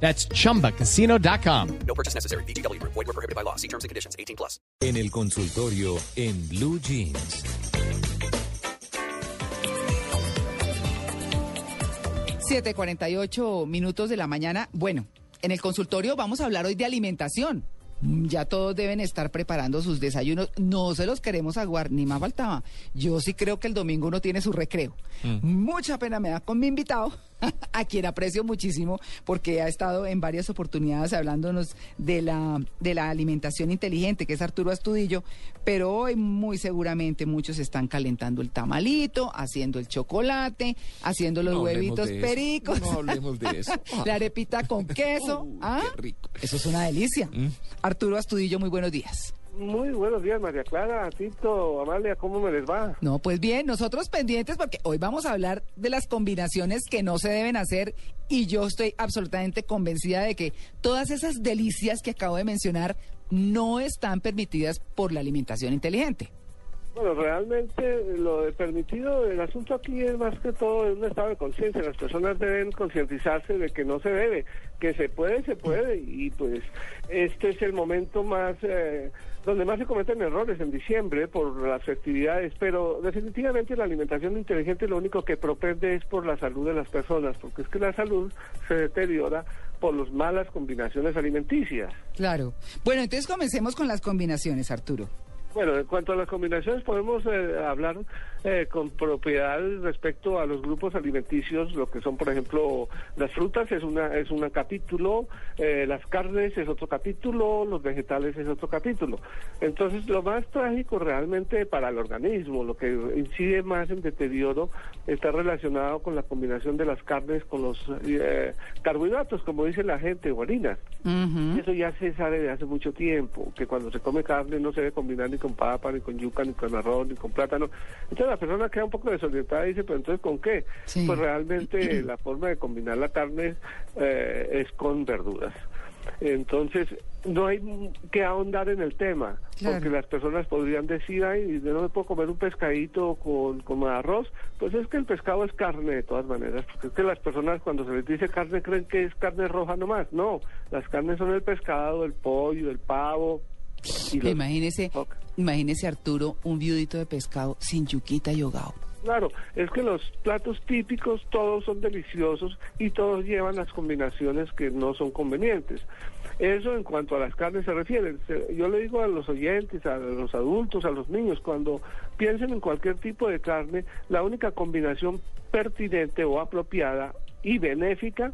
That's chumbacasino.com. No purchase necessary. BGW. Void were prohibited by law. See terms and conditions. 18 plus. En el consultorio en Blue Jeans. 7:48 minutos de la mañana. Bueno, en el consultorio vamos a hablar hoy de alimentación. Mm, Ya todos deben estar preparando sus desayunos. No se los queremos aguar, ni más faltaba. Yo sí creo que el domingo uno tiene su recreo. Mucha pena me da con mi invitado, a quien aprecio muchísimo, porque ha estado en varias oportunidades hablándonos de la, de la alimentación inteligente, que es Arturo Astudillo. Pero hoy muy seguramente muchos están calentando el tamalito, haciendo el chocolate, haciendo los No huevitos pericos. No hablemos de eso. la arepita con queso. Uh, ¿Ah? qué rico. Eso es una delicia. Mm. Arturo Astudillo, muy buenos días. Muy buenos días, María Clara, Tito, Amalia, ¿cómo me les va? No, pues bien, nosotros pendientes porque hoy vamos a hablar de las combinaciones que no se deben hacer y yo estoy absolutamente convencida de que todas esas delicias que acabo de mencionar no están permitidas por la alimentación inteligente. Bueno, realmente lo de permitido, el asunto aquí es más que todo un estado de conciencia. Las personas deben concientizarse de que no se debe, que se puede, se puede, y pues este es el momento más eh, donde más se cometen errores en diciembre por las festividades, pero definitivamente la alimentación inteligente lo único que propende es por la salud de las personas, porque es que la salud se deteriora por las malas combinaciones alimenticias. Claro. Bueno, entonces comencemos con las combinaciones, Arturo. Bueno, en cuanto a las combinaciones, podemos eh, hablar eh, con propiedad respecto a los grupos alimenticios, lo que son, por ejemplo, las frutas es una es un capítulo, eh, las carnes es otro capítulo, los vegetales es otro capítulo. Entonces, lo más trágico realmente para el organismo, lo que incide más en deterioro, está relacionado con la combinación de las carnes con los eh, carbohidratos, como dice la gente, o harinas. Eso ya se sabe de hace mucho tiempo, que cuando se come carne no se debe combinar ni con papa, ni con yuca, ni con arroz, ni con plátano. Entonces la persona queda un poco desorientada y dice, pero entonces ¿con qué? Sí. Pues realmente la forma de combinar la carne eh, es con verduras. Entonces, no hay que ahondar en el tema, Claro. porque las personas podrían decir, ay, yo no me puedo comer un pescadito con, con arroz. Pues es que el pescado es carne de todas maneras, porque es que las personas cuando se les dice carne creen que es carne roja nomás. No, las carnes son el pescado, el pollo, el pavo. Los- Imagínese, imagínese Arturo, un viudito de pescado sin yuquita y hogao. Claro, es que los platos típicos todos son deliciosos y todos llevan las combinaciones que no son convenientes. Eso en cuanto a las carnes se refiere. Yo le digo a los oyentes, a los adultos, a los niños, cuando piensen en cualquier tipo de carne, la única combinación pertinente o apropiada y benéfica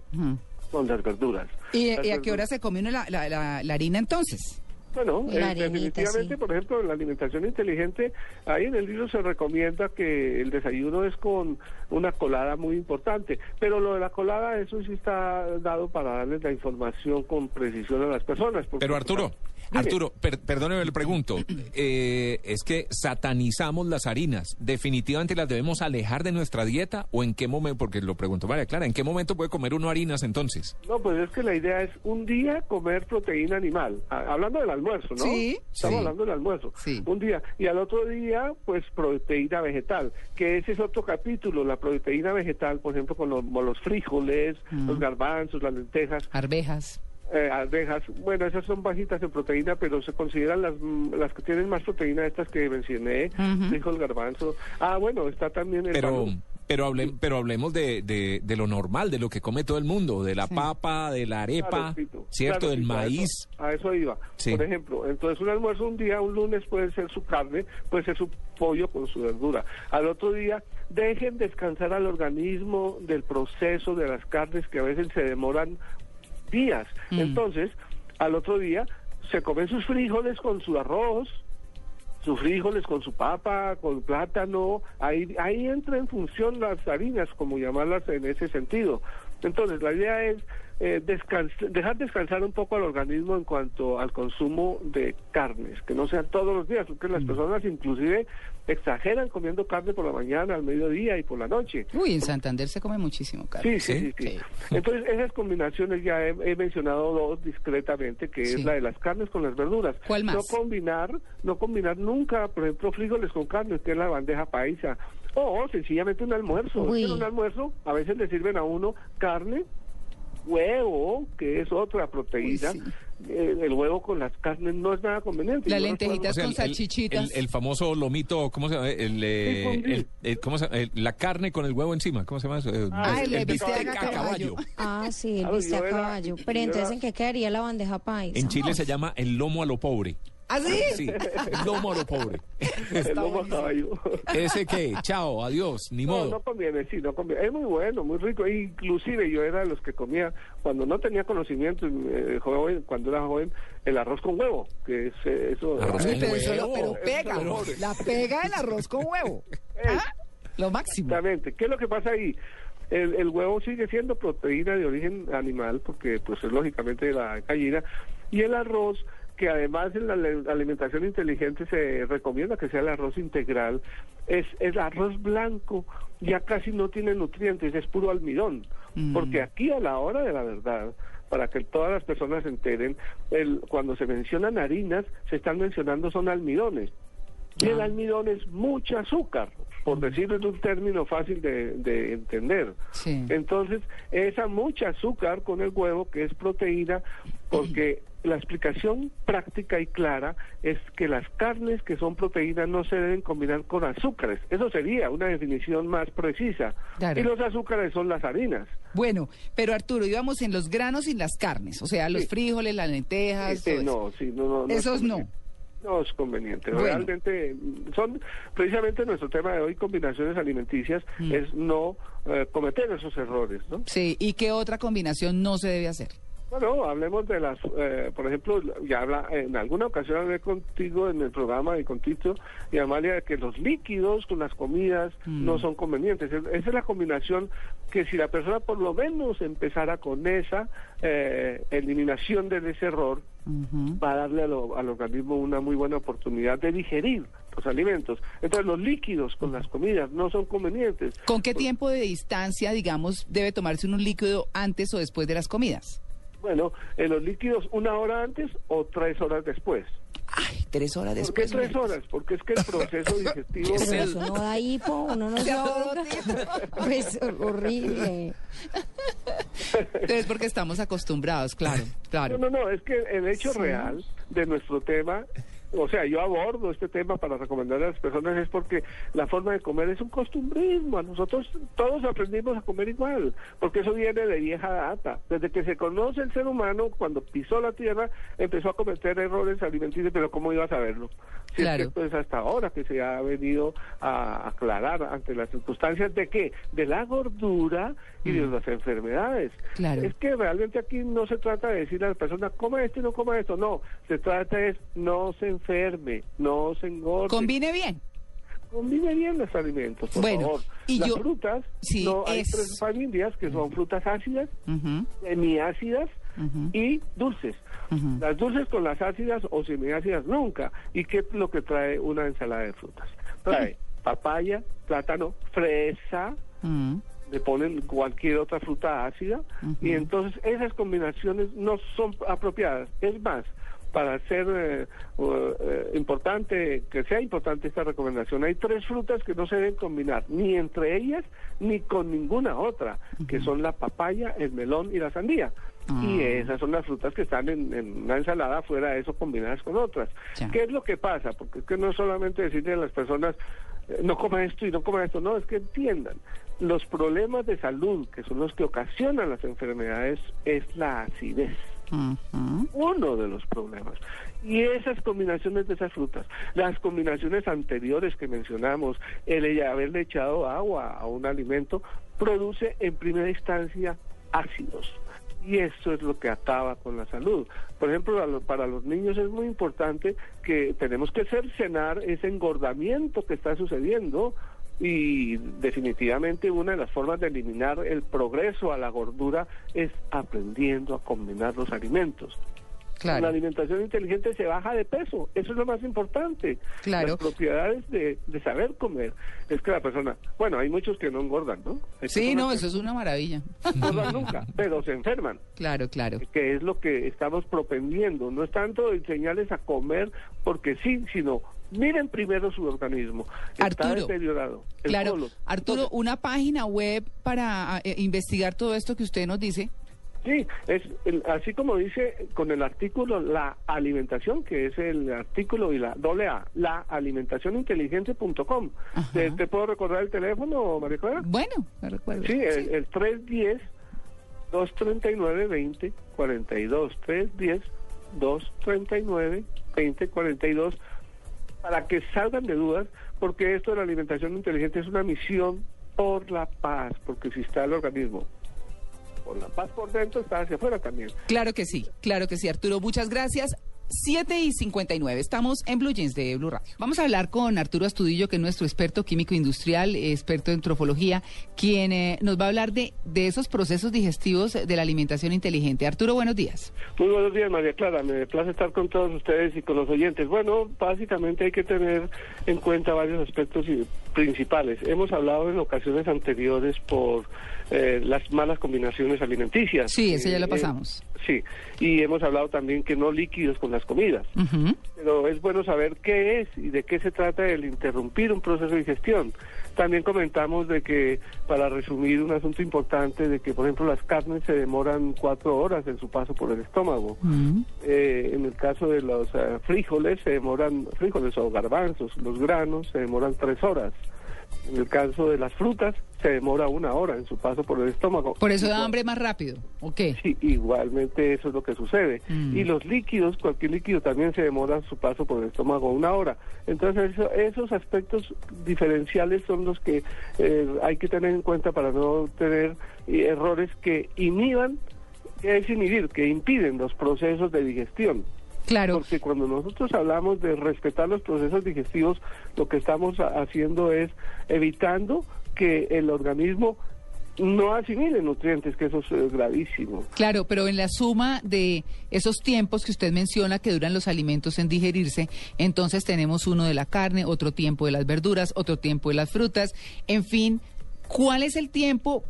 son las verduras. ¿Y, Las y a qué hora se come la- la- la harina entonces? Bueno, La eh, definitivamente, sí. por ejemplo, en la alimentación inteligente, ahí en el libro se recomienda que el desayuno es con una colada muy importante, pero lo de la colada, eso sí está dado para darles la información con precisión a las personas. porque- Pero Arturo. Arturo, per- perdóneme, le pregunto. Eh, es que satanizamos las harinas. ¿Definitivamente las debemos alejar de nuestra dieta? ¿O en qué momento? Porque lo preguntó María Clara. ¿En qué momento puede comer uno harinas entonces? No, pues es que la idea es un día comer proteína animal, a- hablando del almuerzo, ¿no? Sí. Estamos Sí. hablando del almuerzo. Sí. Un día. Y al otro día, pues proteína vegetal, que ese es otro capítulo, la proteína vegetal, por ejemplo, con los, con los frijoles, Mm. los garbanzos, las lentejas. Arvejas. eh, arvejas, bueno, esas son bajitas en proteína, pero se consideran las, mm, las que tienen más proteína, estas que mencioné, Ujú. frijol, garbanzo. Ah, bueno, está también el Pero. Pero, hable- pero hablemos de, de- de lo normal, de lo que come todo el mundo, de la papa, de la arepa, Claro. ¿cierto? Claro, del a maíz. eso- A eso, iba. Sí. Por ejemplo, entonces un almuerzo un día, un lunes puede ser su carne, puede ser su pollo con su verdura. Al otro día, dejen descansar al organismo del proceso de las carnes que a veces se demoran días. Mm. Entonces, al otro día, se comen sus frijoles con su arroz, sus frijoles con su papa, con plátano, ahí, ahí entra en función las harinas, como llamarlas en ese sentido. Entonces, la idea es eh, descans- dejar descansar un poco al organismo en cuanto al consumo de carnes, que no sean todos los días, porque las personas inclusive exageran comiendo carne por la mañana, al mediodía y por la noche. Uy, en Santander se come muchísimo, carne. Sí, sí, sí, sí. Entonces, esas combinaciones ya he, he mencionado dos discretamente, que Sí. es la de las carnes con las verduras. ¿Cuál más? No combinar, no combinar nunca, por ejemplo, frijoles con carne, que es la bandeja paisa. O sencillamente un almuerzo. Uy. En un almuerzo a veces le sirven a uno carne, huevo, que es otra proteína. Uy, sí. Eh, el huevo con las carnes no es nada conveniente. Las lentejitas con salchichitas. El, el famoso lomito, ¿cómo se llama? El, eh, el- el- ¿cómo se llama? El- la carne con el huevo encima, ¿cómo se llama eso? Ah, el bistec bistec a caballo. Ah, sí, el viste yo a caballo. Pero entonces, ¿en qué quedaría la bandeja paisa? En Chile se llama el lomo a lo pobre. ¿Ah, sí? Sí, el lomo a lo pobre. el lomo a caballo. ¿Ese qué? Chao, adiós, ni No, modo. no conviene, sí, no conviene. Es muy bueno, muy rico. Inclusive yo era de los que comía, cuando no tenía conocimiento, eh, joven, cuando era joven, el arroz con huevo, que es eh, eso. Arroz con pero, eso lo- huevo. pero pega, la pega el arroz con huevo. ¿Ah? Lo máximo. Exactamente. ¿Qué es lo que pasa ahí? El, el huevo sigue siendo proteína de origen animal, porque pues es lógicamente de la gallina, y el arroz que además en la alimentación inteligente se recomienda que sea el arroz integral, es el arroz blanco, ya casi no tiene nutrientes, es puro almidón, Mm. porque aquí a la hora de la verdad, para que todas las personas se enteren, el, cuando se mencionan harinas, se están mencionando son almidones. Y el almidón es mucha azúcar, por decirlo en un término fácil de, de entender. Sí. Entonces, esa mucha azúcar con el huevo, que es proteína, porque la explicación práctica y clara es que las carnes que son proteínas no se deben combinar con azúcares. Eso sería una definición más precisa. Claro. Y los azúcares son las harinas. Bueno, pero Arturo, íbamos en los granos y las carnes, o sea, los Sí. frijoles, las lentejas. Este, todo eso. no, sí, no, no, no es Esos no. No es conveniente. Bueno. Realmente mm, son precisamente nuestro tema de hoy, combinaciones alimenticias, Mm. es no eh, cometer esos errores, ¿no? Sí, ¿y qué otra combinación no se debe hacer? Bueno, hablemos de las, eh, por ejemplo, ya habla, en alguna ocasión hablé contigo en el programa y con Tito y Amalia de que los líquidos con las comidas Mm. no son convenientes. Es- Esa es la combinación que si la persona por lo menos empezara con esa eh, eliminación de ese error, va a darle al, al organismo una muy buena oportunidad de digerir los alimentos. Entonces los líquidos con las comidas no son convenientes. ¿Con qué tiempo de distancia, digamos, debe tomarse un líquido antes o después de las comidas? Bueno, en los líquidos una hora antes o tres horas después. Ay, tres horas ¿Por qué después. tres horas? Porque es que el proceso digestivo... Eso no da hipo, uno no se ahoga. Pues horrible. Entonces, porque estamos acostumbrados, claro, claro. No, no, no, es que el hecho Sí. real de nuestro tema, o sea, yo abordo este tema para recomendar a las personas es porque la forma de comer es un costumbrismo. A nosotros todos aprendimos a comer igual, porque eso viene de vieja data. Desde que se conoce el ser humano, cuando pisó la tierra, empezó a cometer errores alimenticios, pero ¿cómo iba a saberlo? Si es Claro. que, pues hasta ahora que se ha venido a aclarar ante las circunstancias de qué? De la gordura y de las enfermedades. Mm. Claro. Es que realmente aquí no se trata de decirle a la persona, coma esto y no coma esto. No, se trata es no se enferme, no se engorde. Combine bien. Combine bien los alimentos, por Bueno, favor. y Las yo- frutas, sí, no, hay es- tres familias que son frutas ácidas, Ujú, semiácidas ujú. y dulces. Las dulces con las ácidas o semiácidas nunca. ¿Y qué es lo que trae una ensalada de frutas? Trae papaya, plátano, fresa, le ponen cualquier otra fruta ácida y entonces esas combinaciones no son apropiadas. Es más, para ser eh, uh, importante, que sea importante esta recomendación, hay tres frutas que no se deben combinar, ni entre ellas ni con ninguna otra, que son la papaya, el melón y la sandía. Y Ah. esas son las frutas que están en, en una ensalada, fuera de eso combinadas con otras. ¿Qué es lo que pasa? Porque es que no es solamente decirle a las personas, eh, no coma esto y no coma esto, no, es que entiendan. Los problemas de salud, que son los que ocasionan las enfermedades, es la acidez Uno de los problemas. Y esas combinaciones de esas frutas, las combinaciones anteriores que mencionamos, el haberle echado agua a un alimento, produce en primera instancia ácidos. Y eso es lo que acaba con la salud. Por ejemplo, para los niños es muy importante que tenemos que cercenar ese engordamiento que está sucediendo Y definitivamente una de las formas de eliminar el progreso a la gordura es aprendiendo a combinar los alimentos. Con la Claro. alimentación inteligente se baja de peso, eso es lo más importante. Claro. Las propiedades de, de saber comer. Es que la persona, bueno, hay muchos que no engordan, ¿no? Hay Sí, no, eso es una maravilla. no engordan nunca, pero se enferman Claro, claro. que es lo que estamos propendiendo. No es tanto enseñarles a comer porque sí, sino miren primero su organismo. Está Arturo, deteriorado. el Claro, colon. Arturo, una página web para eh, investigar todo esto que usted nos dice. Sí, es el- así como dice con el artículo la alimentación, que es el artículo y la doble A, la alimentacioninteligente.com. ¿Te, te puedo recordar el teléfono, María Clara? Bueno, me recuerdo. Sí, el, el 310 239 2042 310 239 2042 para que salgan de dudas porque esto de la alimentación inteligente es una misión por la paz, porque si está el organismo con la paz por dentro, está hacia afuera también. Claro que sí, claro que sí, Arturo. Muchas gracias. 7 y 59. Estamos en Blue Jeans de Blue Radio. Vamos a hablar con Arturo Astudillo, que es nuestro experto químico industrial, experto en trofología, quien eh, nos va a hablar de, de esos procesos digestivos de la alimentación inteligente. Arturo, buenos días. Muy buenos días, María Clara. Me place estar con todos ustedes y con los oyentes. Bueno, básicamente hay que tener en cuenta varios aspectos y- principales. Hemos hablado en ocasiones anteriores por eh, las malas combinaciones alimenticias. Sí, ese ya lo Eh, pasamos. sí, y hemos hablado también que no líquidos con las comidas. Pero es bueno saber qué es y de qué se trata el interrumpir un proceso de digestión. También comentamos de que, para resumir un asunto importante, de que, por ejemplo, las carnes se demoran cuatro horas en su paso por el estómago. Eh, en el caso de los eh, frijoles, se demoran, frijoles o garbanzos, los granos, se demoran tres horas. En el caso de las frutas, se demora una hora en su paso por el estómago. Por eso da hambre más rápido. ¿O qué? Sí, igualmente eso es lo que sucede. Mm. Y los líquidos, cualquier líquido también se demora su paso por el estómago una hora. Entonces eso- esos aspectos diferenciales son los que eh, hay que tener en cuenta para no tener eh, errores que inhiban, que es inhibir, que impiden los procesos de digestión. Claro. Porque cuando nosotros hablamos de respetar los procesos digestivos, lo que estamos ha- haciendo es evitando que el organismo no asimile nutrientes, que eso es eh, gravísimo. Claro, pero en la suma de esos tiempos que usted menciona que duran los alimentos en digerirse, entonces tenemos uno de la carne, otro tiempo de las verduras, otro tiempo de las frutas, en fin, ¿cuál es el tiempo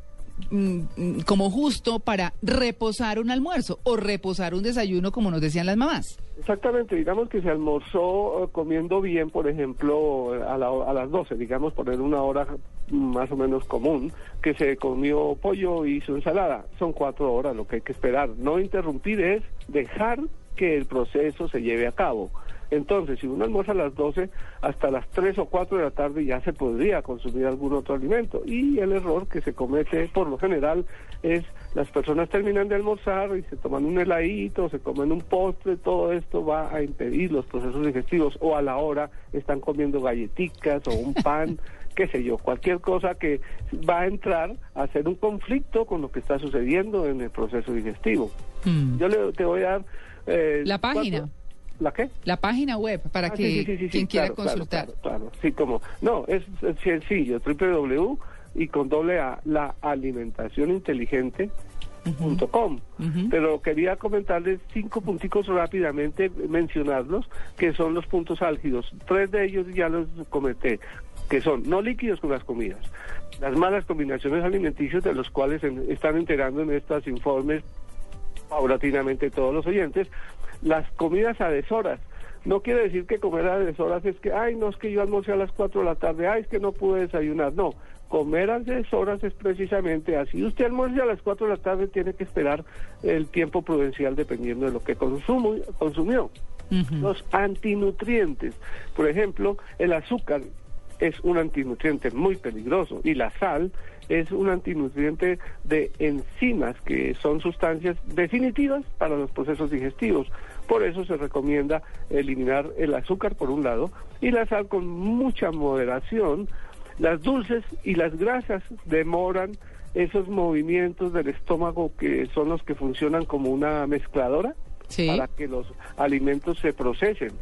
como justo para reposar un almuerzo o reposar un desayuno como nos decían las mamás? Exactamente, digamos que se almorzó eh, comiendo bien, por ejemplo, a, la- a las 12, digamos, poner una hora más o menos común, que se comió pollo y su ensalada. Son cuatro horas lo que hay que esperar. No interrumpir es dejar que el proceso se lleve a cabo. Entonces, si uno almuerza a las 12, hasta las 3 o 4 de la tarde ya se podría consumir algún otro alimento. Y el error que se comete por lo general es las personas terminan de almorzar y se toman un heladito, se comen un postre, todo esto va a impedir los procesos digestivos o a la hora están comiendo galletitas o un pan, qué sé yo, cualquier cosa que va a entrar a hacer un conflicto con lo que está sucediendo en el proceso digestivo. Mm. Yo le, te voy a dar... eh, La página. cuatro- ¿La qué? La página web para Ah, que sí, sí, sí, sí, quien quiera claro, consultar. Claro, claro, sí, como, no, es, es sencillo, www y con doble A, la alimentación inteligente. punto com. Pero quería comentarles cinco punticos rápidamente, mencionarlos, que son los puntos álgidos. Tres de ellos ya los comenté, que son no líquidos con las comidas, las malas combinaciones alimenticias de los cuales en- están enterando en estos informes paulatinamente todos los oyentes, las comidas a deshoras. No quiere decir que comer a deshoras es que, ay, no es que yo almorcé a las 4 de la tarde, ay, es que no pude desayunar. No, comer a deshoras es precisamente así. Usted almuerce a las 4 de la tarde, tiene que esperar el tiempo prudencial dependiendo de lo que consumo, consumió. Los antinutrientes, por ejemplo, el azúcar es un antinutriente muy peligroso y la sal es un antinutriente de enzimas que son sustancias definitivas para los procesos digestivos. Por eso se recomienda eliminar el azúcar por un lado y la sal con mucha moderación. Las dulces y las grasas demoran esos movimientos del estómago que son los que funcionan como una mezcladora Sí. para que los alimentos se procesen.